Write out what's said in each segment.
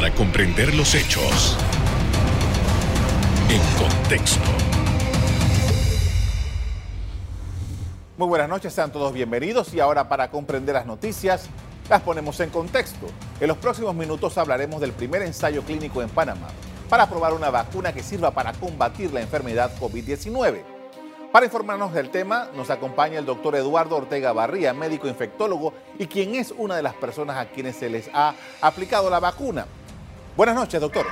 para comprender los hechos en contexto. Muy buenas noches, sean todos bienvenidos y ahora para comprender las noticias las ponemos en contexto. En los próximos minutos hablaremos del primer ensayo clínico en Panamá para probar una vacuna que sirva para combatir la enfermedad COVID-19. Para informarnos del tema, nos acompaña el doctor Eduardo Ortega Barría, médico infectólogo y quien es una de las personas a quienes se les ha aplicado la vacuna. Buenas noches, doctor.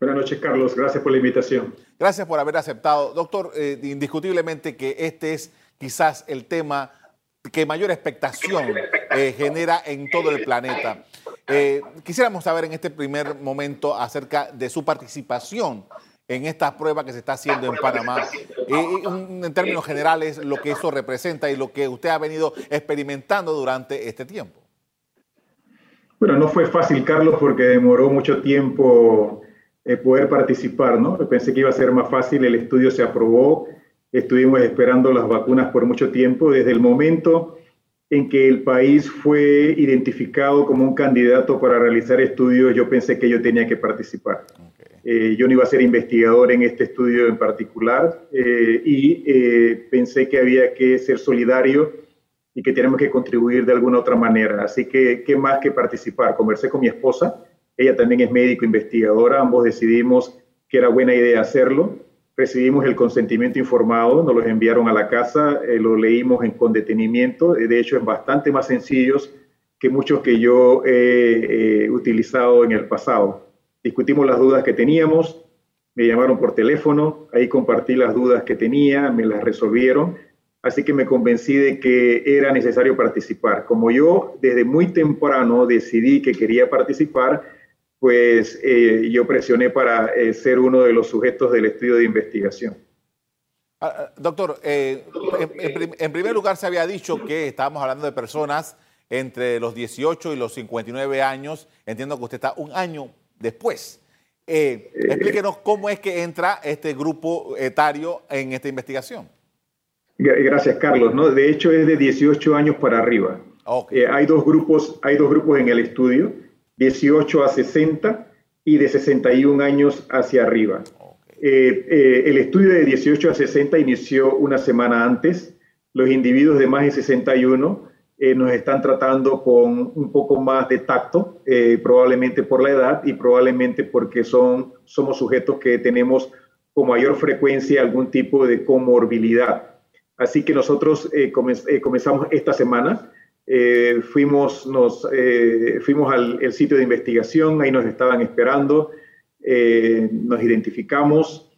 Buenas noches, Carlos. Gracias por la invitación. Gracias por haber aceptado. Doctor, eh, indiscutiblemente que este es quizás el tema que mayor expectación eh, genera en todo el planeta. Eh, quisiéramos saber en este primer momento acerca de su participación en esta prueba que se está haciendo en Panamá. En términos generales, lo que eso representa y lo que usted ha venido experimentando durante este tiempo. Bueno, no fue fácil, Carlos, porque demoró mucho tiempo poder participar, ¿no? Pensé que iba a ser más fácil, el estudio se aprobó, Estuvimos esperando las vacunas por mucho tiempo, desde el momento en que el país fue identificado como un candidato para realizar estudios, yo pensé que yo tenía que participar. Eh, yo no iba a ser investigador en este estudio en particular eh, y eh, pensé que había que ser solidario y que teníamos que contribuir de alguna otra manera. Así que, ¿qué más que participar? Conversé con mi esposa, ella también es médico investigadora, ambos decidimos que era buena idea hacerlo recibimos el consentimiento informado, nos lo enviaron a la casa, eh, lo leímos con detenimiento, de hecho es bastante más sencillo que muchos que yo he utilizado en el pasado. Discutimos las dudas que teníamos, me llamaron por teléfono, ahí compartí las dudas que tenía, me las resolvieron, así que me convencí de que era necesario participar. Como yo desde muy temprano decidí que quería participar, pues eh, yo presioné para eh, ser uno de los sujetos del estudio de investigación. Ah, ah, doctor, eh, en, primer lugar se había dicho que estábamos hablando de personas entre los 18 y los 59 años. Entiendo que usted está un año después. explíquenos cómo es que entra este grupo etario en esta investigación. Gracias, Carlos. ¿no? De hecho, es de 18 años para arriba. hay, dos grupos, hay dos grupos en el estudio. 18 a 60 y de 61 años hacia arriba. Eh, eh, el estudio de 18 a 60 inició una semana antes. Los individuos de más de 61 eh, nos están tratando con un poco más de tacto, probablemente por la edad y probablemente porque son, somos sujetos que tenemos con mayor frecuencia algún tipo de comorbilidad. Así que nosotros comenzamos esta semana. Eh, fuimos, nos, eh, fuimos al sitio de investigación, ahí nos estaban esperando, eh, nos identificamos,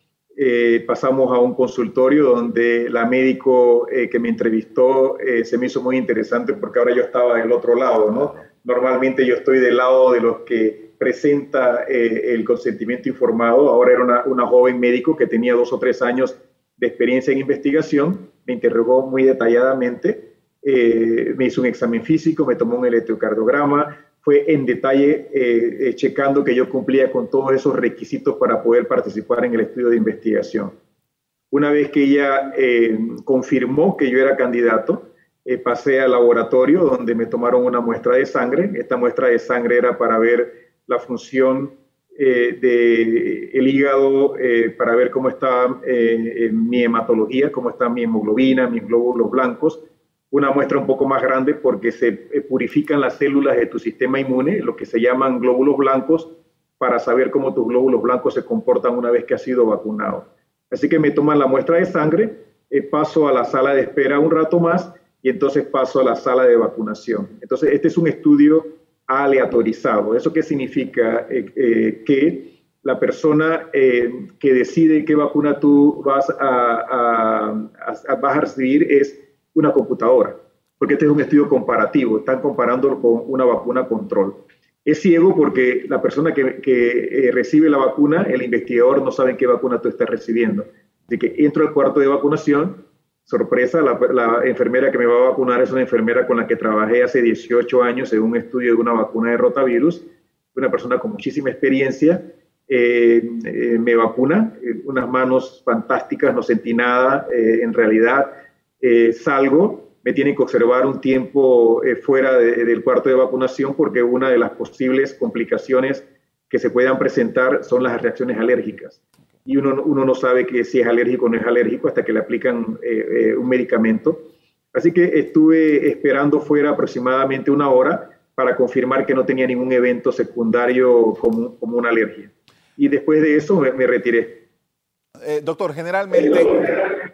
pasamos a un consultorio donde la médico que me entrevistó se me hizo muy interesante porque ahora yo estaba del otro lado, ¿no? Normalmente yo estoy del lado de los que presenta el consentimiento informado, ahora era una, una joven médico que tenía dos o tres años de experiencia en investigación, me interrogó muy detalladamente eh, me hizo un examen físico, me tomó un electrocardiograma, fue en detalle eh, eh, checando que yo cumplía con todos esos requisitos para poder participar en el estudio de investigación. Una vez que ella confirmó que yo era candidato, pasé al laboratorio donde me tomaron una muestra de sangre. Esta muestra de sangre era para ver la función del hígado, para ver cómo está mi hematología, cómo está mi hemoglobina, mis glóbulos blancos, una muestra un poco más grande porque se eh, purifican las células de tu sistema inmune, lo que se llaman glóbulos blancos, para saber cómo tus glóbulos blancos se comportan una vez que has sido vacunado. Así que me toman la muestra de sangre, eh, paso a la sala de espera un rato más y entonces paso a la sala de vacunación. Entonces, este es un estudio aleatorizado. ¿Eso qué significa? Eh, que la persona que decide qué vacuna tú vas a, vas a recibir es una computadora, porque este es un estudio comparativo, están comparándolo con una vacuna control. Es ciego porque la persona que, eh, recibe la vacuna, el investigador no sabe qué vacuna tú estás recibiendo. Así que entro al cuarto de vacunación, sorpresa, la, enfermera que me va a vacunar es una enfermera con la que trabajé hace 18 años en un estudio de una vacuna de rotavirus, una persona con muchísima experiencia, eh, eh, me vacuna, unas manos fantásticas, no sentí nada, en realidad eh, salgo me tienen que observar un tiempo eh, fuera del cuarto de vacunación porque una de las posibles complicaciones que se puedan presentar son las reacciones alérgicas. Y uno, uno no sabe que si es alérgico o no es alérgico hasta que le aplican eh, eh, un medicamento. Así que estuve esperando fuera aproximadamente una hora para confirmar que no tenía ningún evento secundario como, como una alergia. Y después de eso me, retiré. doctor, generalmente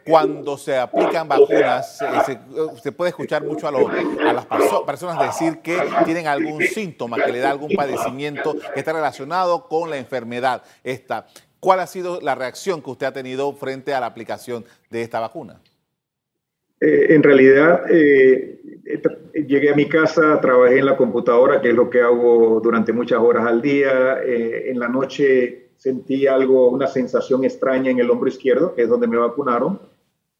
cuando se aplican vacunas, eh, se, puede escuchar mucho a, las personas decir que tienen algún síntoma, que le da algún padecimiento que está relacionado con la enfermedad esta. ¿Cuál ha sido la reacción que usted ha tenido frente a la aplicación de esta vacuna? Eh, en realidad, eh, llegué a mi casa, trabajé en la computadora, que es lo que hago durante muchas horas al día. en la noche sentí algo, una sensación extraña en el hombro izquierdo, que es donde me vacunaron,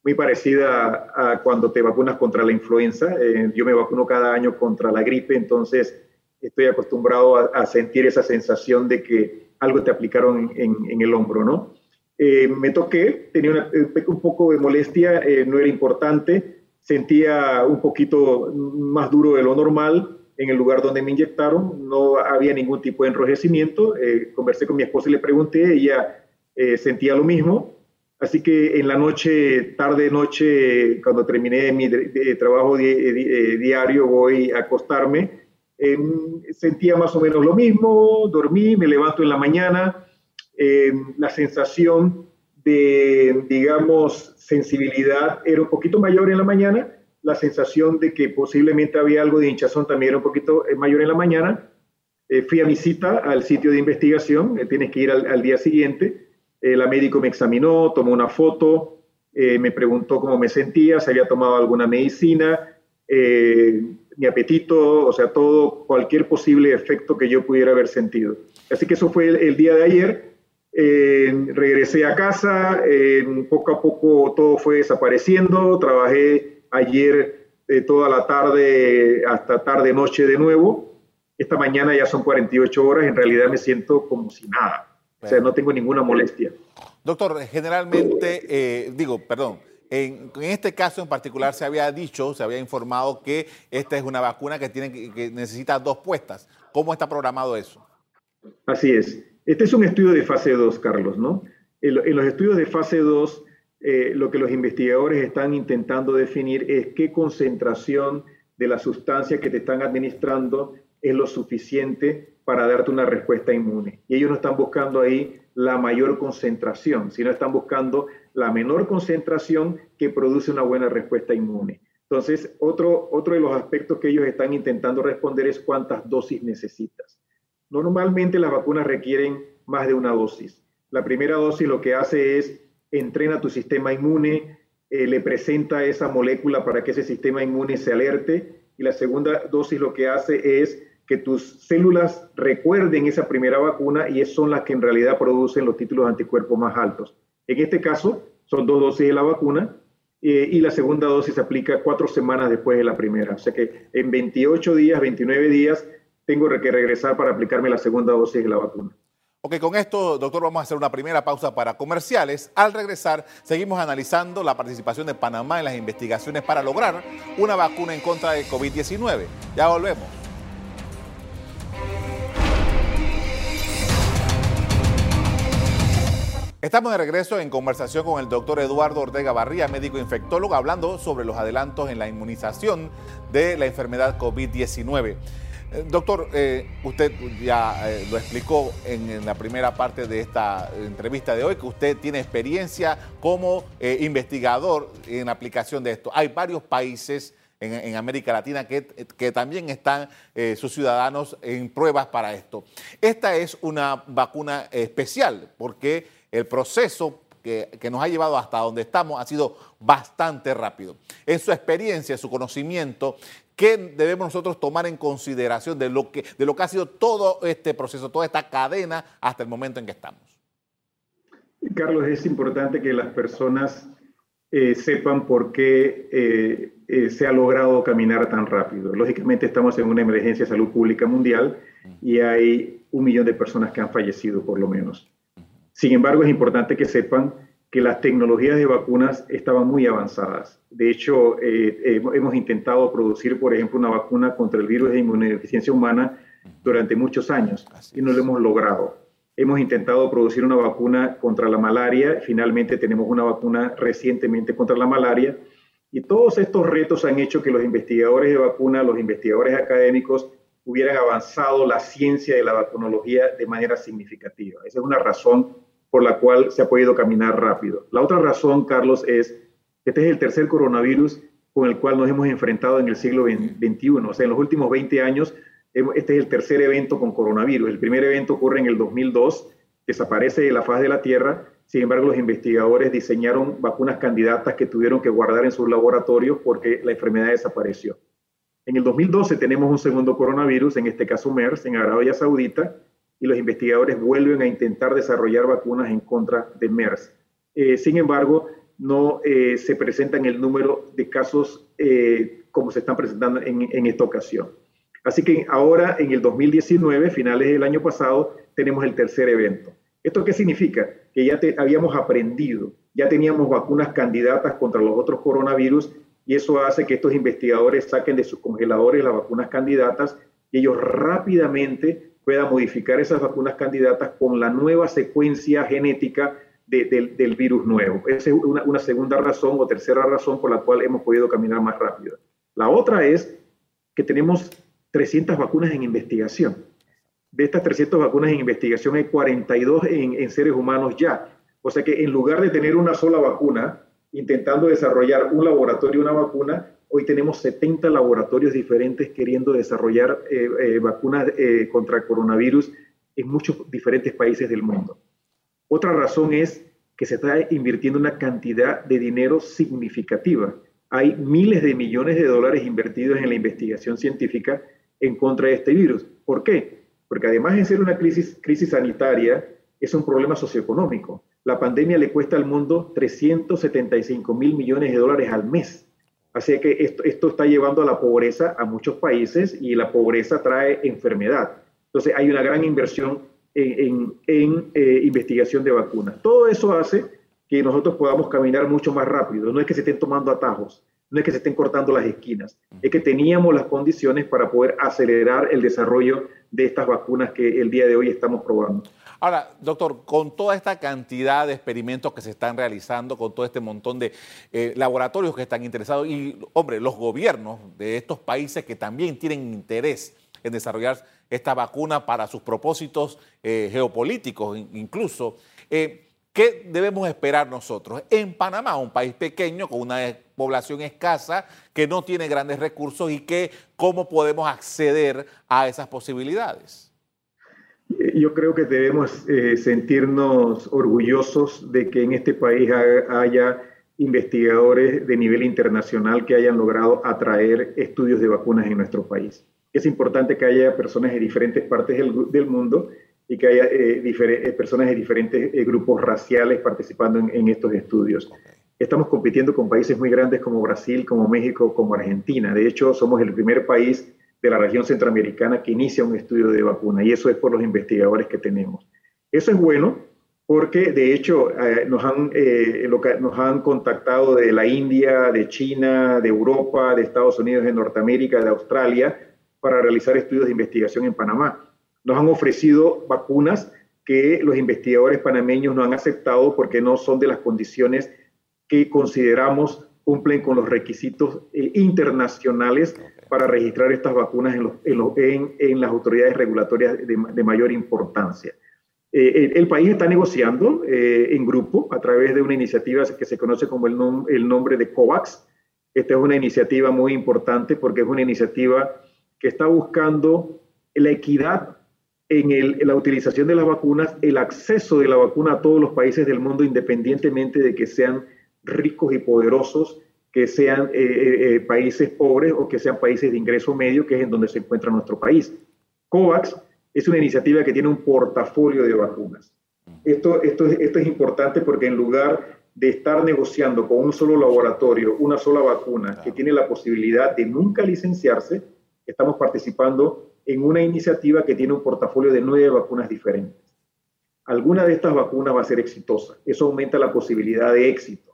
muy parecida a cuando te vacunas contra la influenza. Eh, yo me vacuno cada año contra la gripe, entonces estoy acostumbrado a, sentir esa sensación de que algo te aplicaron en, el hombro, ¿no? Eh, me toqué, tenía un poco de molestia, eh, no era importante, sentía un poquito más duro de lo normal, en el lugar donde me inyectaron, no había ningún tipo de enrojecimiento. Eh, conversé con mi esposa y le pregunté, ella eh, sentía lo mismo. Así que en la noche, tarde noche, cuando terminé mi trabajo eh, diario, voy a acostarme. Em, sentía más o menos lo mismo, dormí, me levanto en la mañana. Em, la sensación de, digamos, sensibilidad era un poquito mayor en la mañana la sensación de que posiblemente había algo de hinchazón también era un poquito eh, mayor en la mañana. Eh, fui a mi cita al sitio de investigación, eh, tienes que ir al, día siguiente. la médico me examinó, tomó una foto, me preguntó cómo me sentía, si había tomado alguna medicina, mi apetito, o sea, todo, cualquier posible efecto que yo pudiera haber sentido. Así que eso fue el, día de ayer. regresé a casa, poco a poco todo fue desapareciendo, trabajé ayer eh, toda la tarde hasta tarde noche de nuevo. Esta mañana ya son 48 horas, en realidad me siento como si nada. O sea, no tengo ninguna molestia. Doctor, generalmente, eh, digo, perdón, en, este caso en particular se había dicho, se había informado que esta es una vacuna que, tiene, que necesita dos puestas. ¿Cómo está programado eso? Así es. Este es un estudio de fase 2, Carlos, ¿no? En, los estudios de fase 2 eh, lo que los investigadores están intentando definir es qué concentración de la sustancia que te están administrando es lo suficiente para darte una respuesta inmune. Y ellos no están buscando ahí la mayor concentración, sino están buscando la menor concentración que produce una buena respuesta inmune. Entonces, otro, otro de los aspectos que ellos están intentando responder es cuántas dosis necesitas. Normalmente las vacunas requieren más de una dosis. La primera dosis lo que hace es entrena tu sistema inmune, eh, le presenta esa molécula para que ese sistema inmune se alerte y la segunda dosis lo que hace es que tus células recuerden esa primera vacuna y son las que en realidad producen los títulos de anticuerpos más altos. En este caso, son dos dosis de la vacuna eh, y la segunda dosis se aplica cuatro semanas después de la primera. O sea que en 28 días, 29 días, tengo que regresar para aplicarme la segunda dosis de la vacuna. Ok, con esto, doctor, vamos a hacer una primera pausa para comerciales. Al regresar, seguimos analizando la participación de Panamá en las investigaciones para lograr una vacuna en contra de COVID-19. Ya volvemos. Estamos de regreso en conversación con el doctor Eduardo Ortega Barría, médico infectólogo, hablando sobre los adelantos en la inmunización de la enfermedad COVID-19. Eh, doctor, eh, usted ya eh, lo explicó en, la primera parte de esta entrevista de hoy, que usted tiene experiencia como investigador en aplicación de esto. Hay varios países en, América Latina que, también están sus ciudadanos en pruebas para esto. Esta es una vacuna especial porque el proceso que, que, nos ha llevado hasta donde estamos ha sido bastante rápido. En su experiencia, su conocimiento, ¿Qué debemos nosotros tomar en consideración de lo, que, de lo que ha sido todo este proceso, toda esta cadena hasta el momento en que estamos? Carlos, es importante que las personas eh, sepan por qué eh, eh, se ha logrado caminar tan rápido. Lógicamente estamos en una emergencia de salud pública mundial y hay un millón de personas que han fallecido por lo menos. Sin embargo, es importante que sepan que las tecnologías de vacunas estaban muy avanzadas. De hecho, eh, hemos intentado producir, por ejemplo, una vacuna contra el virus de inmunodeficiencia humana durante muchos años y no lo hemos logrado. Hemos intentado producir una vacuna contra la malaria, finalmente tenemos una vacuna recientemente contra la malaria, y todos estos retos han hecho que los investigadores de vacuna, los investigadores académicos, hubieran avanzado la ciencia de la vacunología de manera significativa. Esa es una razón por la cual se ha podido caminar rápido. La otra razón, Carlos, es que este es el tercer coronavirus con el cual nos hemos enfrentado en el siglo XXI. O sea, en los últimos 20 años, este es el tercer evento con coronavirus. El primer evento ocurre en el 2002, desaparece de la faz de la Tierra. Sin embargo, los investigadores diseñaron vacunas candidatas que tuvieron que guardar en sus laboratorios porque la enfermedad desapareció. En el 2012 tenemos un segundo coronavirus, en este caso MERS, en Arabia Saudita, y los investigadores vuelven a intentar desarrollar vacunas en contra de MERS. Eh, sin embargo, no eh, se presentan el número de casos eh, como se están presentando en, esta ocasión. Así que ahora, en el 2019, finales del año pasado, tenemos el tercer evento. ¿Esto qué significa? Que ya habíamos aprendido, ya teníamos vacunas candidatas contra los otros coronavirus y eso hace que estos investigadores saquen de sus congeladores las vacunas candidatas y ellos rápidamente puedan modificar esas vacunas candidatas con la nueva secuencia genética del virus nuevo. Esa es una, una segunda razón o tercera razón por la cual hemos podido caminar más rápido. La otra es que tenemos 300 vacunas en investigación. De estas 300 vacunas en investigación hay 42 en, en seres humanos ya. O sea que en lugar de tener una sola vacuna, intentando desarrollar un laboratorio, una vacuna. Hoy tenemos 70 laboratorios diferentes queriendo desarrollar eh, eh, vacunas eh, contra coronavirus en muchos diferentes países del mundo. Otra razón es que se está invirtiendo una cantidad de dinero significativa. Hay miles de millones de dólares invertidos en la investigación científica en contra de este virus. ¿Por qué? Porque además de ser una crisis, crisis sanitaria, es un problema socioeconómico. La pandemia le cuesta al mundo 375 mil millones de dólares al mes. Así que esto, está llevando a la pobreza a muchos países y la pobreza trae enfermedad. Entonces hay una gran inversión en, eh, investigación de vacunas. Todo eso hace que nosotros podamos caminar mucho más rápido. No es que se estén tomando atajos, no es que se estén cortando las esquinas, es que teníamos las condiciones para poder acelerar el desarrollo de estas vacunas que el día de hoy estamos probando. Ahora, doctor, con toda esta cantidad de experimentos que se están realizando, con todo este montón de eh, laboratorios que están interesados y, hombre, los gobiernos de estos países que también tienen interés en desarrollar esta vacuna para sus propósitos eh, geopolíticos incluso, eh, ¿qué debemos esperar nosotros? En Panamá, un país pequeño con una población escasa, que no tiene grandes recursos y que cómo podemos acceder a esas posibilidades. Yo creo que debemos eh, sentirnos orgullosos de que en este país haya investigadores de nivel internacional que hayan logrado atraer estudios de vacunas en nuestro país. Es importante que haya personas de diferentes partes del, mundo y que haya eh, eh, personas de diferentes grupos raciales participando en, en estos estudios. Estamos compitiendo con países muy grandes como Brasil, como México, como Argentina. De hecho, somos el primer país de la región centroamericana que inicia un estudio de vacuna y eso es por los investigadores que tenemos. Eso es bueno porque de hecho eh, nos, han, eh, nos han contactado de la India, de China, de Europa, de Estados Unidos, de Norteamérica, de Australia para realizar estudios de investigación en Panamá. Nos han ofrecido vacunas que los investigadores panameños no han aceptado porque no son de las condiciones que consideramos cumplen con los requisitos eh, internacionales para registrar estas vacunas en, las autoridades regulatorias de, mayor importancia. Eh, el, país está negociando eh, en grupo a través de una iniciativa que se conoce como el nombre de COVAX. Esta es una iniciativa muy importante porque es una iniciativa que está buscando la equidad en, la utilización de las vacunas, el acceso de la vacuna a todos los países del mundo, independientemente de que sean ricos y poderosos que sean eh, eh, eh, países pobres o que sean países de ingreso medio, que es en donde se encuentra nuestro país. COVAX es una iniciativa que tiene un portafolio de vacunas. Esto, esto, esto es importante porque en lugar de estar negociando con un solo laboratorio una sola vacuna que tiene la posibilidad de nunca licenciarse, estamos participando en una iniciativa que tiene un portafolio de nueve vacunas diferentes. alguna de estas vacunas va a ser exitosa. Eso aumenta la posibilidad de éxito.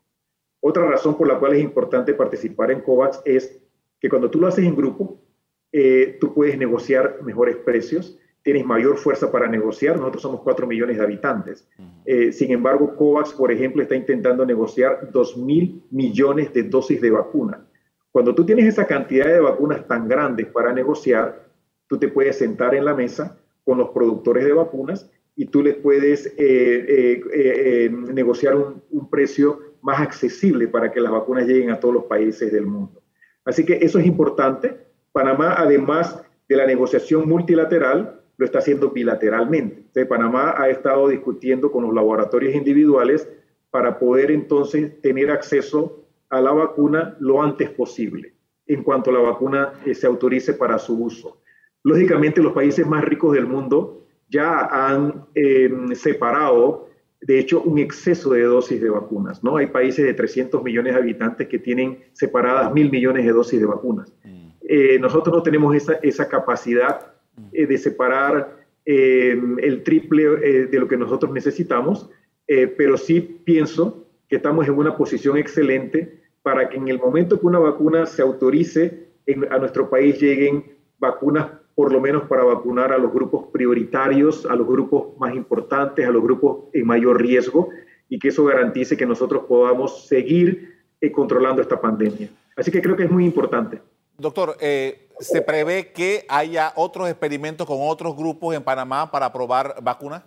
Otra razón por la cual es importante participar en COVAX es que cuando tú lo haces en grupo, eh, tú puedes negociar mejores precios, tienes mayor fuerza para negociar. Nosotros somos 4 millones de habitantes. Eh, sin embargo, COVAX, por ejemplo, está intentando negociar 2 mil millones de dosis de vacuna. Cuando tú tienes esa cantidad de vacunas tan grandes para negociar, tú te puedes sentar en la mesa con los productores de vacunas y tú les puedes eh, negociar un, un precio más accesible para que las vacunas lleguen a todos los países del mundo. Así que eso es importante. Panamá, además de la negociación multilateral, lo está haciendo bilateralmente. Panamá ha estado discutiendo con los laboratorios individuales para poder entonces tener acceso a la vacuna lo antes posible, en cuanto la vacuna eh, se autorice para su uso. Lógicamente, los países más ricos del mundo ya han em, separado de hecho, un exceso de dosis de vacunas. ¿no? Hay países de 300 millones de habitantes que tienen separadas mil millones de dosis de vacunas. Mm. Eh, nosotros no tenemos esa, esa capacidad eh, de separar eh, el triple de lo que nosotros necesitamos, pero sí pienso que estamos en una posición excelente para que en el momento que una vacuna se autorice, a nuestro país lleguen vacunas por lo menos para vacunar a los grupos prioritarios, a los grupos más importantes, a los grupos en mayor riesgo, y que eso garantice que nosotros podamos seguir eh, controlando esta pandemia. Así que creo que es muy importante. Doctor, eh, ¿se prevé que haya otros experimentos con otros grupos en Panamá para probar vacunas?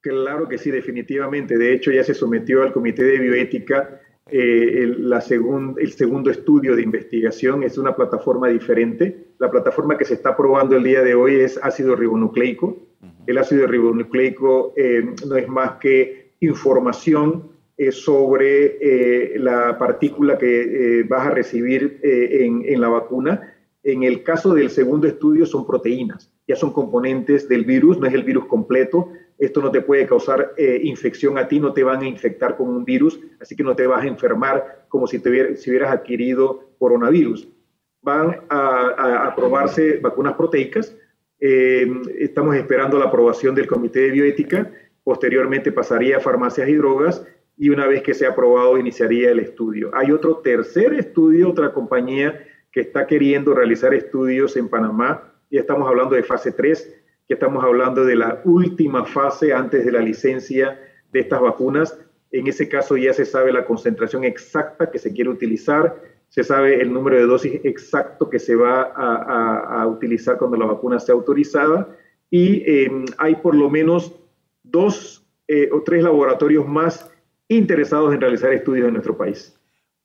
Claro que sí, definitivamente. De hecho, ya se sometió al Comité de Bioética eh, el, la el segundo estudio de investigación es una plataforma diferente. La plataforma que se está probando el día de hoy es ácido ribonucleico. El ácido ribonucleico eh, no es más que información eh, sobre la partícula que vas a recibir en, en la vacuna. En el caso del segundo estudio son proteínas, ya son componentes del virus, no es el virus completo, esto no te puede causar eh, infección a ti, no te van a infectar con un virus, así que no te vas a enfermar como si, te si hubieras adquirido coronavirus. Van a, aprobarse vacunas proteicas. Eh, estamos esperando la aprobación del Comité de Bioética. Posteriormente pasaría a farmacias y drogas y una vez que sea aprobado iniciaría el estudio. Hay otro tercer estudio, otra compañía que está queriendo realizar estudios en Panamá y estamos hablando de fase 3 que estamos hablando de la última fase antes de la licencia de estas vacunas. En ese caso ya se sabe la concentración exacta que se quiere utilizar, se sabe el número de dosis exacto que se va a, utilizar cuando la vacuna sea autorizada y em, hay por lo menos dos eh, o tres laboratorios más interesados en realizar estudios en nuestro país.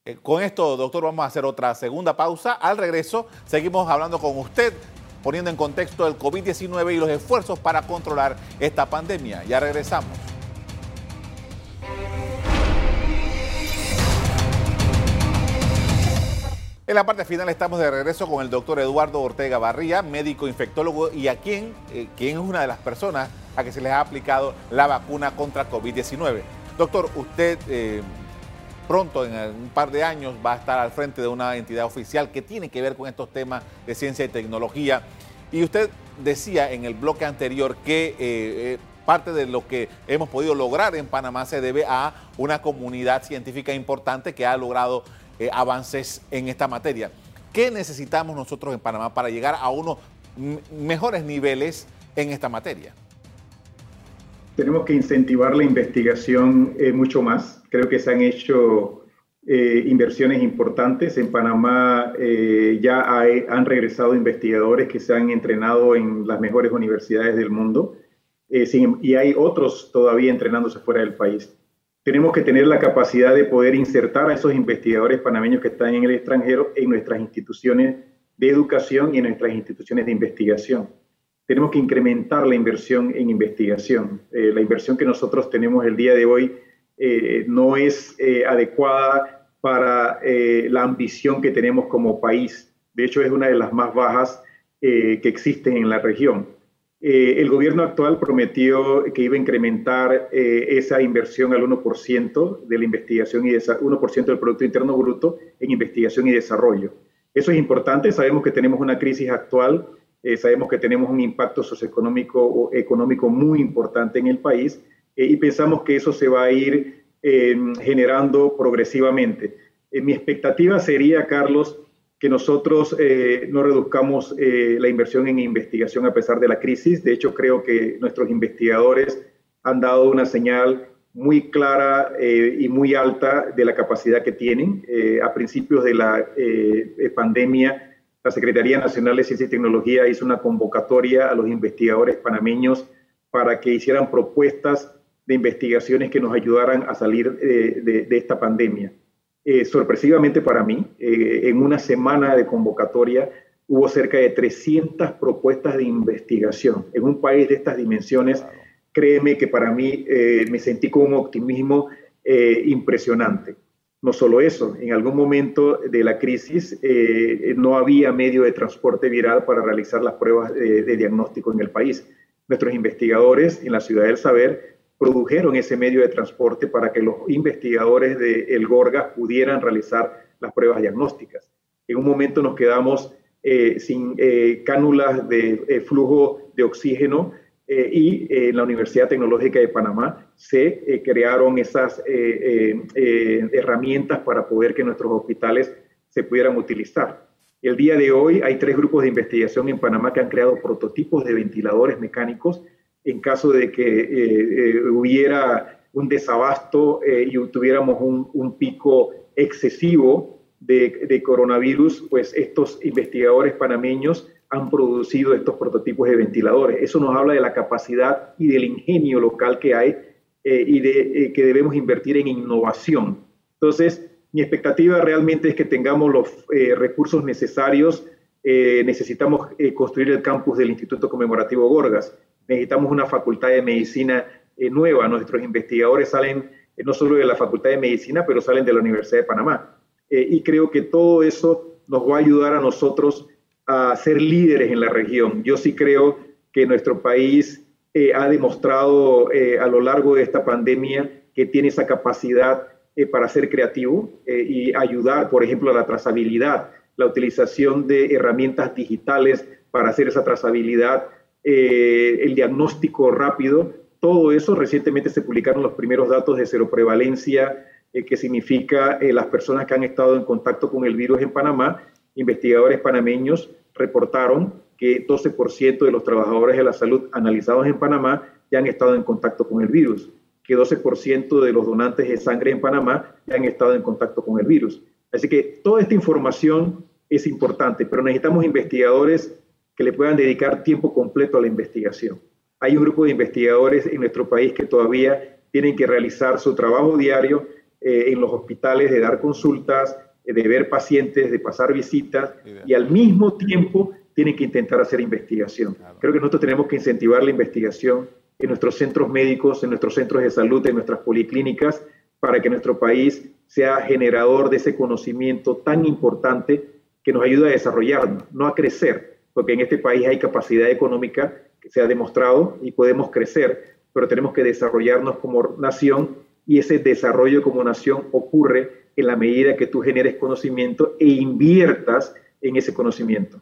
Eh, con esto, doctor, vamos a hacer otra segunda pausa. Al regreso, seguimos hablando con usted poniendo en contexto el COVID-19 y los esfuerzos para controlar esta pandemia. Ya regresamos. En la parte final estamos de regreso con el doctor Eduardo Ortega Barría, médico infectólogo y a quien, eh, quien es una de las personas a que se les ha aplicado la vacuna contra COVID-19. Doctor, usted eh, pronto, en un par de años, va a estar al frente de una entidad oficial que tiene que ver con estos temas de ciencia y tecnología. Y usted decía en el bloque anterior que eh, parte de lo que hemos podido lograr en Panamá se debe a una comunidad científica importante que ha logrado eh, avances en esta materia. ¿Qué necesitamos nosotros en Panamá para llegar a unos mejores niveles en esta materia? Tenemos que incentivar la investigación mucho más. Creo que se han hecho eh, inversiones importantes. En Panamá eh, ya han regresado investigadores que se han entrenado en las mejores universidades del mundo eh, y hay otros todavía entrenándose fuera del país. Tenemos que tener la capacidad de poder insertar a esos investigadores panameños que están en el extranjero en nuestras instituciones de educación y en nuestras instituciones de investigación. Tenemos que incrementar la inversión en investigación. la inversión que nosotros tenemos el día de hoy no es adecuada para eh, la ambición que tenemos como país. De hecho, es una de las más bajas eh, que existen en la región. Eh, el gobierno actual prometió que iba a incrementar esa inversión al 1% de la investigación y 1% del Producto Interno Bruto en investigación y desarrollo. Eso es importante. Sabemos que tenemos una crisis actual sabemos que tenemos un impacto socioeconómico o económico muy importante en el país y pensamos que eso se va a ir generando progresivamente. mi expectativa sería, Carlos, que nosotros eh, no reduzcamos eh, la inversión en investigación a pesar de la crisis. De hecho, creo que nuestros investigadores han dado una señal muy clara eh, y muy alta de la capacidad que tienen. a principios de la pandemia, la Secretaría Nacional de Ciencia y Tecnología hizo una convocatoria a los investigadores panameños para que hicieran propuestas de investigaciones que nos ayudaran a salir de esta pandemia. Eh, sorpresivamente para mí, eh, en una semana de convocatoria hubo cerca de 300 propuestas de investigación. En un país de estas dimensiones, créeme que para mí eh, me sentí con un optimismo impresionante. No solo eso, en algún momento de la crisis no había medio de transporte viral para realizar las pruebas de, de diagnóstico en el país. Nuestros investigadores en la Ciudad del Saber produjeron ese medio de transporte para que los investigadores de El Gorgas pudieran realizar las pruebas diagnósticas. En un momento nos quedamos eh, sin eh, cánulas de eh, flujo de oxígeno y en la Universidad Tecnológica de Panamá se crearon esas herramientas para poder que nuestros hospitales se pudieran utilizar. El día de hoy hay tres grupos de investigación en Panamá que han creado prototipos de ventiladores mecánicos en caso de que eh, eh, hubiera un desabasto eh, y tuviéramos un, pico excesivo de, coronavirus, pues estos investigadores panameños han producido estos prototipos de ventiladores. Eso nos habla de la capacidad y del ingenio local que hay y de que debemos invertir en innovación. Entonces, mi expectativa realmente es que tengamos los recursos necesarios. necesitamos construir el campus del Instituto Conmemorativo Gorgas necesitamos una facultad de medicina eh, nueva. Nuestros investigadores salen eh, no solo de la facultad de medicina, pero salen de la Universidad de Panamá. Eh, y creo que todo eso nos va a ayudar a nosotros a ser líderes en la región. Yo sí creo que nuestro país ha demostrado a lo largo de esta pandemia que tiene esa capacidad para ser creativo y ayudar, por ejemplo, a la trazabilidad, la utilización de herramientas digitales para hacer esa trazabilidad eh, el diagnóstico rápido, todo eso recientemente se publicaron los primeros datos de cero prevalencia, eh, que significa eh, las personas que han estado en contacto con el virus en Panamá. Investigadores panameños reportaron que 12% de los trabajadores de la salud analizados en Panamá ya han estado en contacto con el virus, que 12% de los donantes de sangre en Panamá ya han estado en contacto con el virus. Así que toda esta información es importante, pero necesitamos investigadores que le puedan dedicar tiempo completo a la investigación. Hay un grupo de investigadores en nuestro país que todavía tienen que realizar su trabajo diario eh, en los hospitales, de dar consultas, eh, de ver pacientes, de pasar visitas y al mismo tiempo tienen que intentar hacer investigación. Creo que nosotros tenemos que incentivar la investigación en nuestros centros médicos, en nuestros centros de salud, en nuestras policlínicas, para que nuestro país sea generador de ese conocimiento tan importante que nos ayuda a desarrollarnos, no a crecer, porque en este país hay capacidad económica que se ha demostrado y podemos crecer, pero tenemos que desarrollarnos como nación y ese desarrollo como nación ocurre en la medida que tú generes conocimiento e inviertas en ese conocimiento.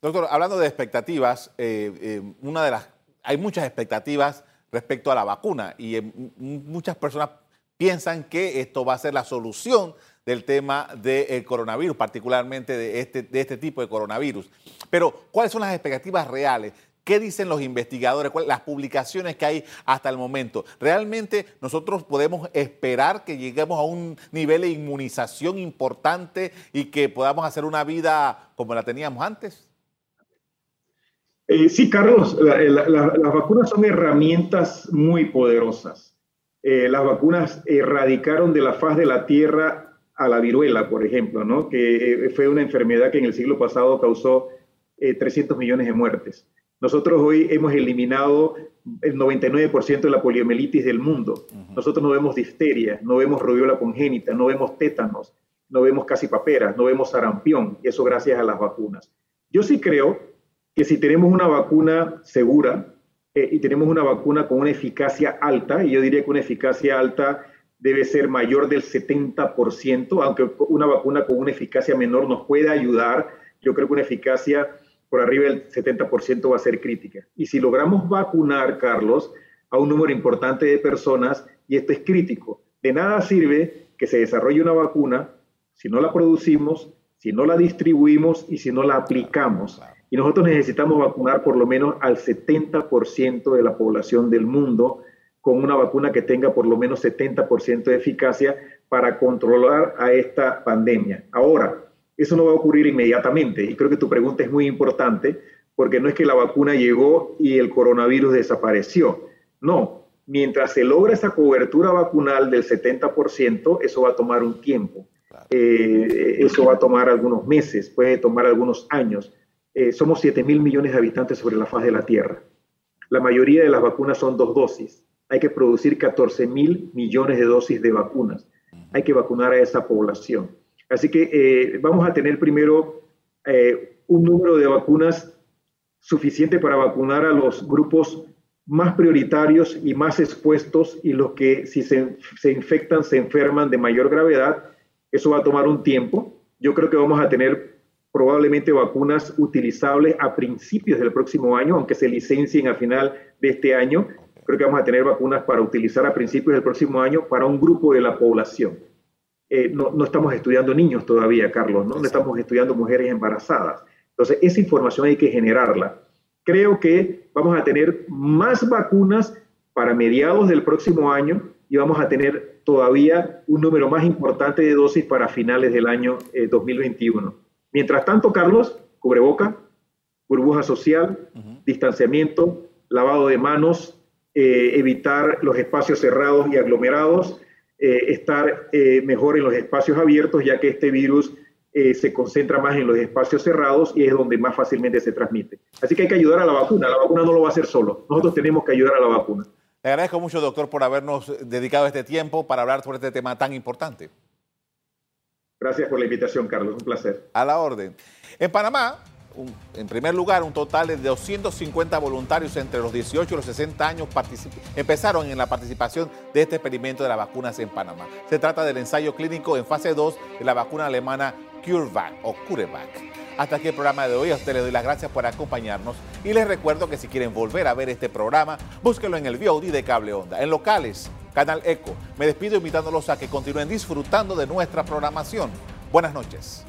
Doctor, hablando de expectativas, eh, eh, una de las, hay muchas expectativas respecto a la vacuna y eh, muchas personas piensan que esto va a ser la solución del tema del coronavirus, particularmente de este, de este tipo de coronavirus. Pero, ¿cuáles son las expectativas reales? ¿Qué dicen los investigadores? las publicaciones que hay hasta el momento? ¿Realmente nosotros podemos esperar que lleguemos a un nivel de inmunización importante y que podamos hacer una vida como la teníamos antes? Eh, sí, Carlos, las vacunas son herramientas muy poderosas. Eh, las vacunas erradicaron de la faz de la Tierra a la viruela, por ejemplo, ¿no? que eh, fue una enfermedad que en el siglo pasado causó 300 eh, millones de muertes. Nosotros hoy hemos eliminado el 99% de la poliomielitis del mundo. Nosotros no vemos difteria, no vemos rubiola congénita, no vemos tétanos, no vemos casi paperas, no vemos sarampión, y eso gracias a las vacunas. Yo sí creo que si tenemos una vacuna segura eh, y tenemos una vacuna con una eficacia alta, y yo diría que una eficacia alta debe ser mayor del 70%, aunque una vacuna con una eficacia menor nos puede ayudar. Yo creo que una eficacia por arriba del 70% va a ser crítica. Y si logramos vacunar, Carlos, a un número importante de personas, y esto es crítico, de nada sirve que se desarrolle una vacuna si no la producimos, si no la distribuimos y si no la aplicamos. Y nosotros necesitamos vacunar por lo menos al 70% de la población del mundo con una vacuna que tenga por lo menos 70% de eficacia para controlar a esta pandemia. Ahora, eso no va a ocurrir inmediatamente y creo que tu pregunta es muy importante porque no es que la vacuna llegó y el coronavirus desapareció. No, mientras se logra esa cobertura vacunal del 70%, eso va a tomar un tiempo. Eh, eso va a tomar algunos meses, puede tomar algunos años. Eh, somos 7 mil millones de habitantes sobre la faz de la Tierra. La mayoría de las vacunas son dos dosis. Hay que producir 14 mil millones de dosis de vacunas. Hay que vacunar a esa población. Así que eh, vamos a tener primero un número de vacunas suficiente para vacunar a los grupos más prioritarios y más expuestos y los que si se, se infectan se enferman de mayor gravedad eso va a tomar un tiempo. Yo creo que vamos a tener probablemente vacunas utilizables a principios del próximo año, aunque se licencien a final de este año. Creo que vamos a tener vacunas para utilizar a principios del próximo año para un grupo de la población. Eh, no, no, estamos estudiando niños todavía, Carlos, ¿no? no estamos estudiando mujeres embarazadas. Entonces, esa información hay que generarla. Creo que vamos a tener más vacunas para mediados del próximo año y vamos a tener todavía un número más importante de dosis para finales del año 2021. Eh, Mientras tanto, Carlos, cubreboca, burbuja social, distanciamiento, lavado de manos, eh, evitar los espacios cerrados y aglomerados, eh, estar mejor en los espacios abiertos, ya que este virus se concentra más en los espacios cerrados y es donde más fácilmente se transmite. Así que hay que ayudar a la vacuna. La vacuna no lo va a hacer solo. Nosotros tenemos que ayudar a la vacuna. Le agradezco mucho, doctor, por habernos dedicado este tiempo para hablar sobre este tema tan importante. Gracias por la invitación, Carlos. Un placer. A la orden. En Panamá, en primer lugar, un total de 250 voluntarios entre los 18 y los 60 años empezaron en la participación de este experimento de las vacunas en Panamá. Se trata del ensayo clínico en fase 2 de la vacuna alemana CureVac o CureVac. Hasta aquí el programa de hoy. A usted le doy las gracias por acompañarnos y les recuerdo que si quieren volver a ver este programa, búsquenlo en el VOD de Cable Onda, en locales, Canal Eco. Me despido invitándolos a que continúen disfrutando de nuestra programación. Buenas noches.